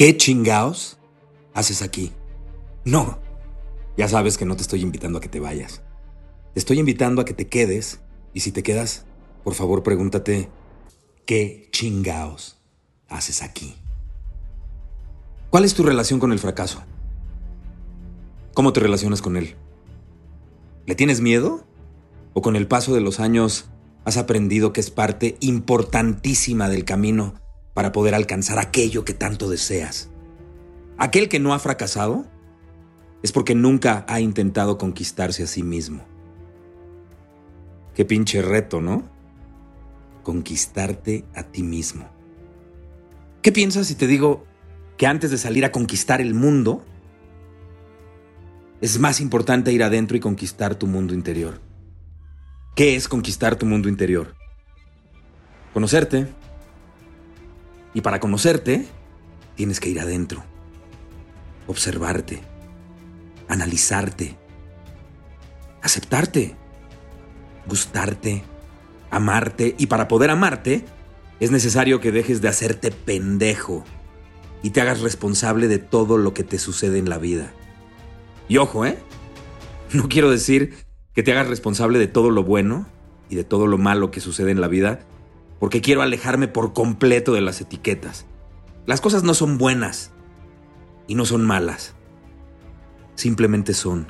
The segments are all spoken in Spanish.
¿Qué chingaos haces aquí? No, ya sabes que no te estoy invitando a que te vayas. Te estoy invitando a que te quedes y si te quedas, por favor pregúntate, ¿qué chingaos haces aquí? ¿Cuál es tu relación con el fracaso? ¿Cómo te relacionas con él? ¿Le tienes miedo? ¿O con el paso de los años has aprendido que es parte importantísima del camino para poder alcanzar aquello que tanto deseas. Aquel que no ha fracasado es porque nunca ha intentado conquistarse a sí mismo. Qué pinche reto, ¿no? Conquistarte a ti mismo. ¿Qué piensas si te digo que antes de salir a conquistar el mundo, es más importante ir adentro y conquistar tu mundo interior? ¿Qué es conquistar tu mundo interior? Conocerte, y para conocerte, tienes que ir adentro, observarte, analizarte, aceptarte, gustarte, amarte. Y para poder amarte, es necesario que dejes de hacerte pendejo y te hagas responsable de todo lo que te sucede en la vida. Y ojo, ¿eh? No quiero decir que te hagas responsable de todo lo bueno y de todo lo malo que sucede en la vida, porque quiero alejarme por completo de las etiquetas. Las cosas no son buenas y no son malas. Simplemente son.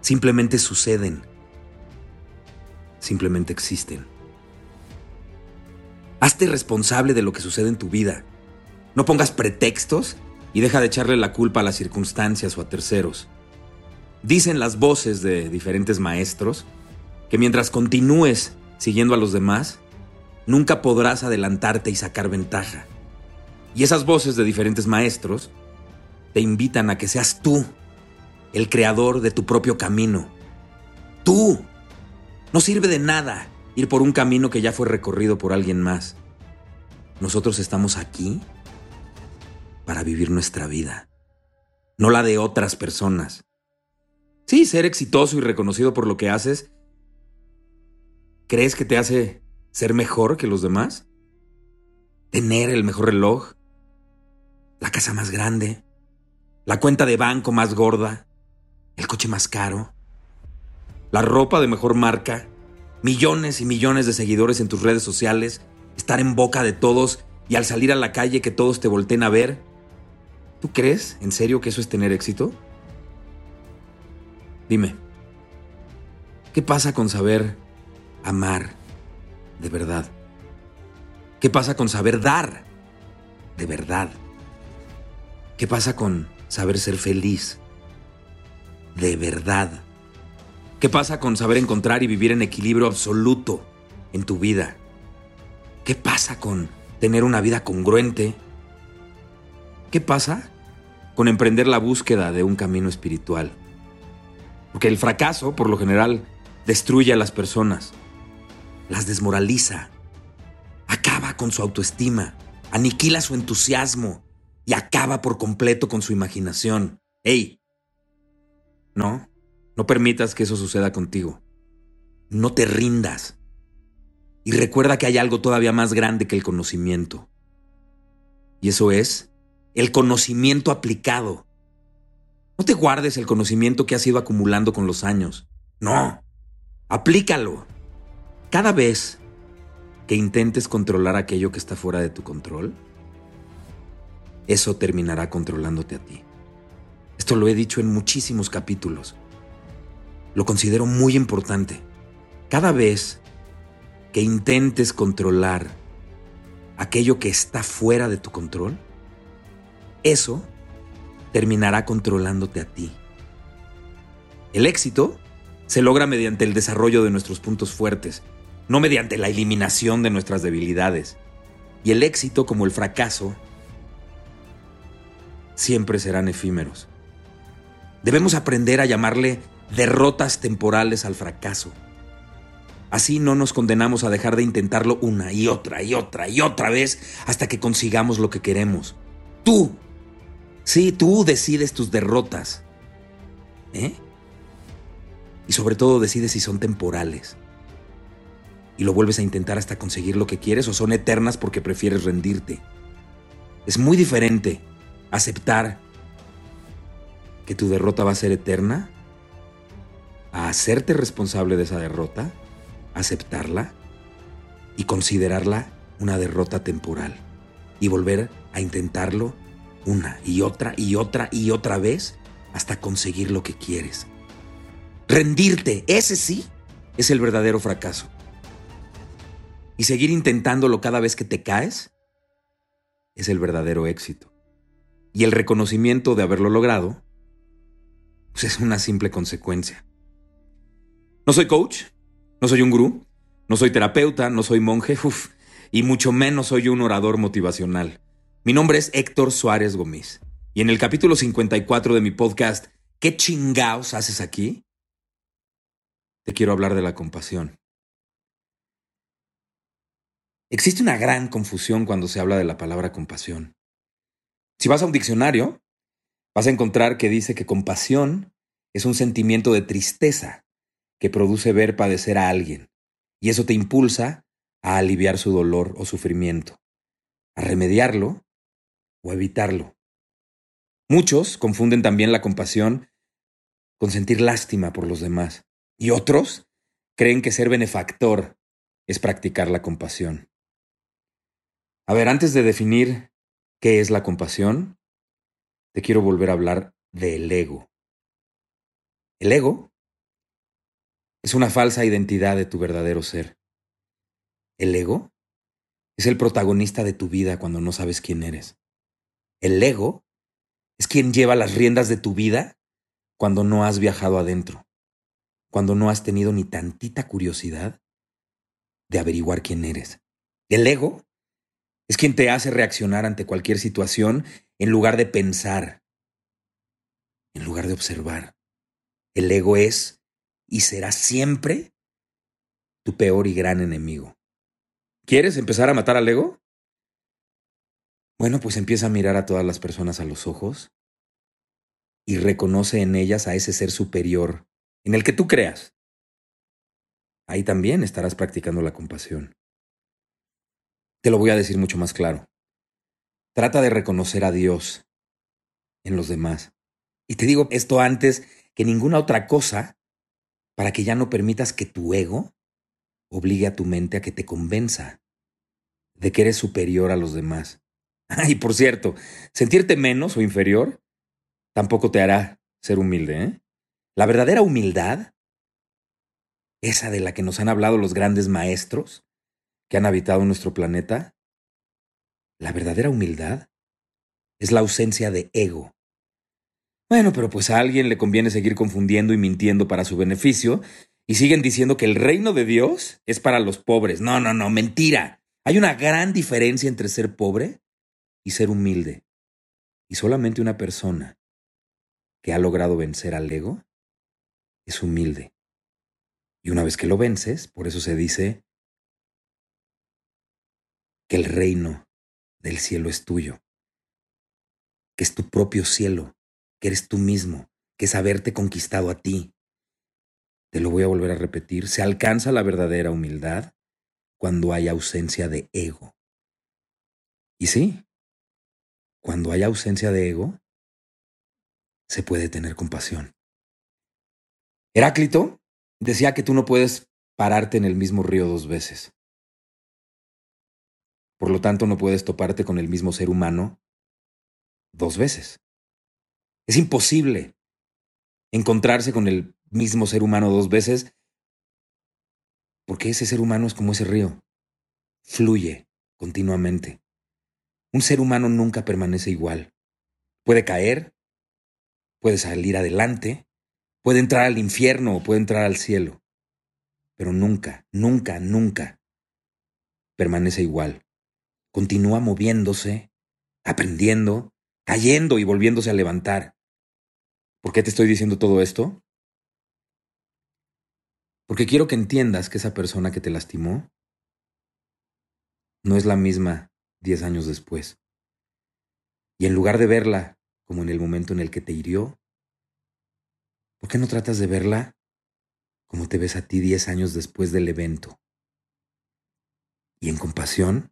Simplemente suceden. Simplemente existen. Hazte responsable de lo que sucede en tu vida. No pongas pretextos y deja de echarle la culpa a las circunstancias o a terceros. Dicen las voces de diferentes maestros que mientras continúes siguiendo a los demás, nunca podrás adelantarte y sacar ventaja. Y esas voces de diferentes maestros te invitan a que seas tú el creador de tu propio camino. Tú. No sirve de nada ir por un camino que ya fue recorrido por alguien más. Nosotros estamos aquí para vivir nuestra vida, no la de otras personas. Sí, ser exitoso y reconocido por lo que haces, ¿crees que te hace ser mejor que los demás, tener el mejor reloj, la casa más grande, la cuenta de banco más gorda, el coche más caro, la ropa de mejor marca, millones y millones de seguidores en tus redes sociales, estar en boca de todos y al salir a la calle que todos te volteen a ver. ¿Tú crees en serio que eso es tener éxito? Dime, ¿qué pasa con saber amar de verdad? ¿Qué pasa con saber dar de verdad? ¿Qué pasa con saber ser feliz de verdad? ¿Qué pasa con saber encontrar y vivir en equilibrio absoluto en tu vida? ¿Qué pasa con tener una vida congruente? ¿Qué pasa con emprender la búsqueda de un camino espiritual? Porque el fracaso, por lo general, destruye a las personas las desmoraliza, acaba con su autoestima, aniquila su entusiasmo y acaba por completo con su imaginación. ¡Ey! No, no permitas que eso suceda contigo. No te rindas. Y recuerda que hay algo todavía más grande que el conocimiento. Y eso es el conocimiento aplicado. No te guardes el conocimiento que has ido acumulando con los años. No, aplícalo. Cada vez que intentes controlar aquello que está fuera de tu control, eso terminará controlándote a ti. Esto lo he dicho en muchísimos capítulos. Lo considero muy importante. Cada vez que intentes controlar aquello que está fuera de tu control, eso terminará controlándote a ti. El éxito se logra mediante el desarrollo de nuestros puntos fuertes no mediante la eliminación de nuestras debilidades. y el éxito como el fracaso siempre serán efímeros. Debemos aprender a llamarle derrotas temporales al fracaso. Así no nos condenamos a dejar de intentarlo una y otra y otra y otra vez hasta que consigamos lo que queremos. Tú, sí, tú decides tus derrotas. ¿Eh? Y sobre todo decides si son temporales. Y lo vuelves a intentar hasta conseguir lo que quieres o son eternas porque prefieres rendirte. Es muy diferente aceptar que tu derrota va a ser eterna a hacerte responsable de esa derrota, aceptarla y considerarla una derrota temporal y volver a intentarlo una y otra y otra y otra vez hasta conseguir lo que quieres. Rendirte, ese sí, es el verdadero fracaso. Y seguir intentándolo cada vez que te caes es el verdadero éxito. Y el reconocimiento de haberlo logrado pues es una simple consecuencia. No soy coach, no soy un gurú, no soy terapeuta, no soy monje, y mucho menos soy un orador motivacional. Mi nombre es Héctor Suárez Gómez. Y en el capítulo 54 de mi podcast, ¿Qué chingaos haces aquí? Te quiero hablar de la compasión. Existe una gran confusión cuando se habla de la palabra compasión. Si vas a un diccionario, vas a encontrar que dice que compasión es un sentimiento de tristeza que produce ver padecer a alguien, y eso te impulsa a aliviar su dolor o sufrimiento, a remediarlo o evitarlo. Muchos confunden también la compasión con sentir lástima por los demás, y otros creen que ser benefactor es practicar la compasión. A ver, antes de definir qué es la compasión, te quiero volver a hablar del ego. El ego es una falsa identidad de tu verdadero ser. El ego es el protagonista de tu vida cuando no sabes quién eres. El ego es quien lleva las riendas de tu vida cuando no has viajado adentro, cuando no has tenido ni tantita curiosidad de averiguar quién eres. El ego es quien te hace reaccionar ante cualquier situación en lugar de pensar, en lugar de observar. El ego es y será siempre tu peor y gran enemigo. ¿Quieres empezar a matar al ego? Bueno, pues empieza a mirar a todas las personas a los ojos y reconoce en ellas a ese ser superior en el que tú creas. Ahí también estarás practicando la compasión. Te lo voy a decir mucho más claro. Trata de reconocer a Dios en los demás. Y te digo esto antes que ninguna otra cosa para que ya no permitas que tu ego obligue a tu mente a que te convenza de que eres superior a los demás. y por cierto, sentirte menos o inferior tampoco te hará ser humilde. ¿eh? La verdadera humildad, esa de la que nos han hablado los grandes maestros que han habitado nuestro planeta, la verdadera humildad es la ausencia de ego. Bueno, pero pues a alguien le conviene seguir confundiendo y mintiendo para su beneficio, y siguen diciendo que el reino de Dios es para los pobres. No, no, no, mentira. Hay una gran diferencia entre ser pobre y ser humilde. Y solamente una persona que ha logrado vencer al ego es humilde. Y una vez que lo vences, por eso se dice que el reino del cielo es tuyo, que es tu propio cielo, que eres tú mismo, que es haberte conquistado a ti. Te lo voy a volver a repetir, se alcanza la verdadera humildad cuando hay ausencia de ego. Y sí, cuando hay ausencia de ego, se puede tener compasión. Heráclito decía que tú no puedes pararte en el mismo río dos veces. Por lo tanto, no puedes toparte con el mismo ser humano dos veces. Es imposible encontrarse con el mismo ser humano dos veces porque ese ser humano es como ese río. Fluye continuamente. Un ser humano nunca permanece igual. Puede caer, puede salir adelante, puede entrar al infierno o puede entrar al cielo, pero nunca, nunca, nunca permanece igual. Continúa moviéndose, aprendiendo, cayendo y volviéndose a levantar. ¿Por qué te estoy diciendo todo esto? Porque quiero que entiendas que esa persona que te lastimó no es la misma diez años después. Y en lugar de verla como en el momento en el que te hirió, ¿por qué no tratas de verla como te ves a ti diez años después del evento? Y en compasión,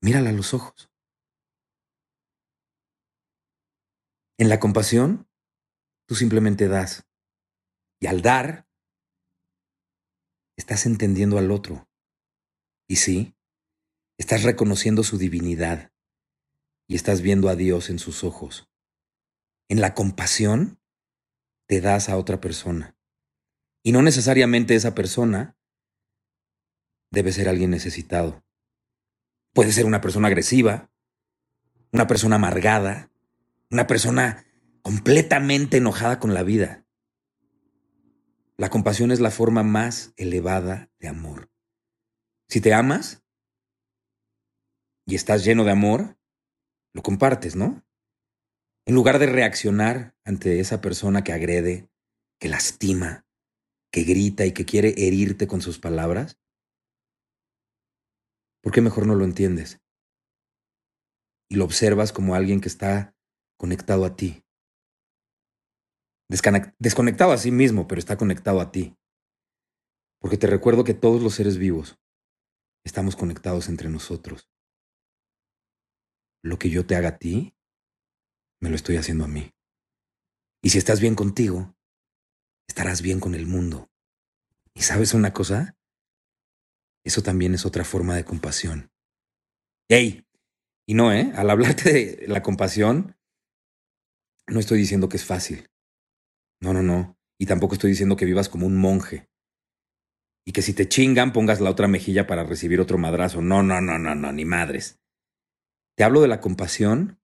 mírala a los ojos. En la compasión, tú simplemente das. Y al dar, estás entendiendo al otro. Y sí, estás reconociendo su divinidad y estás viendo a Dios en sus ojos. En la compasión, te das a otra persona. Y no necesariamente esa persona debe ser alguien necesitado. Puede ser una persona agresiva, una persona amargada, una persona completamente enojada con la vida. La compasión es la forma más elevada de amor. Si te amas y estás lleno de amor, lo compartes, ¿no? En lugar de reaccionar ante esa persona que agrede, que lastima, que grita y que quiere herirte con sus palabras, ¿por qué mejor no lo entiendes? Y lo observas como alguien que está conectado a ti, desconectado a sí mismo, pero está conectado a ti. Porque te recuerdo que todos los seres vivos estamos conectados entre nosotros. Lo que yo te haga a ti, me lo estoy haciendo a mí. Y si estás bien contigo, estarás bien con el mundo. ¿Y sabes una cosa? Eso también es otra forma de compasión. ¡Ey! Y no, ¿eh? Al hablarte de la compasión, no estoy diciendo que es fácil. No, no, no. Y tampoco estoy diciendo que vivas como un monje. Y que si te chingan pongas la otra mejilla para recibir otro madrazo. No, no, no, no, no, ni madres. Te hablo de la compasión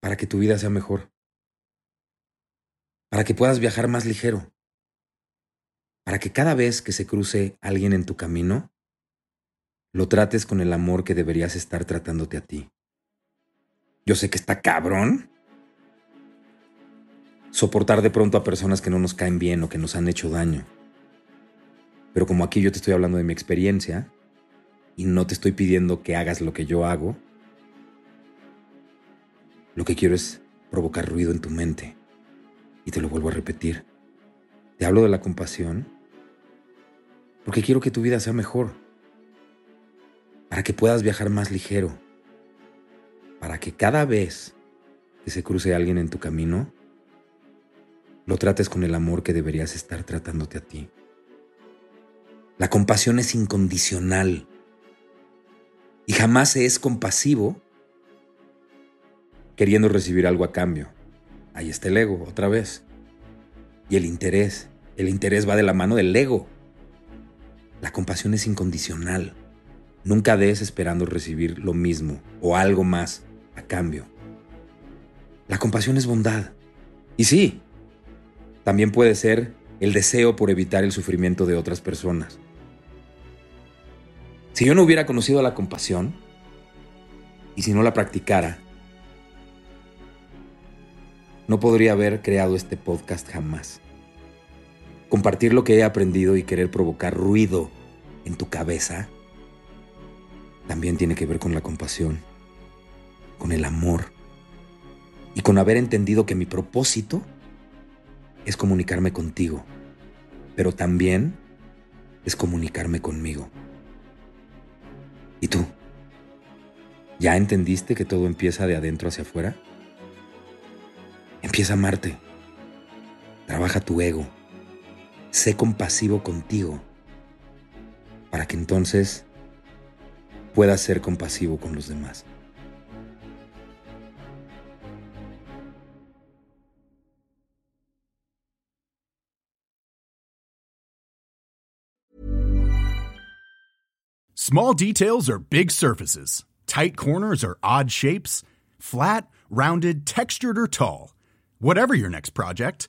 para que tu vida sea mejor. Para que puedas viajar más ligero. Para que cada vez que se cruce alguien en tu camino, lo trates con el amor que deberías estar tratándote a ti. Yo sé que está cabrón, soportar de pronto a personas que no nos caen bien o que nos han hecho daño. Pero como aquí yo te estoy hablando de mi experiencia y no te estoy pidiendo que hagas lo que yo hago, lo que quiero es provocar ruido en tu mente. Y te lo vuelvo a repetir. Te hablo de la compasión porque quiero que tu vida sea mejor. Para que puedas viajar más ligero. Para que cada vez que se cruce alguien en tu camino, lo trates con el amor que deberías estar tratándote a ti. La compasión es incondicional y jamás se es compasivo queriendo recibir algo a cambio. Ahí está el ego, otra vez. Y el interés. El interés va de la mano del ego. La compasión es incondicional. Nunca des esperando recibir lo mismo o algo más a cambio. La compasión es bondad. Y sí, también puede ser el deseo por evitar el sufrimiento de otras personas. Si yo no hubiera conocido la compasión y si no la practicara, no podría haber creado este podcast jamás. Compartir lo que he aprendido y querer provocar ruido en tu cabeza también tiene que ver con la compasión, con el amor y con haber entendido que mi propósito es comunicarme contigo, pero también es comunicarme conmigo. ¿Y tú? ¿Ya entendiste que todo empieza de adentro hacia afuera? Empieza a amarte. Trabaja tu ego. Sé compasivo contigo para que entonces puedas ser compasivo con los demás. Small details are big surfaces. Tight corners are odd shapes. Flat, rounded, textured, or tall. Whatever your next project,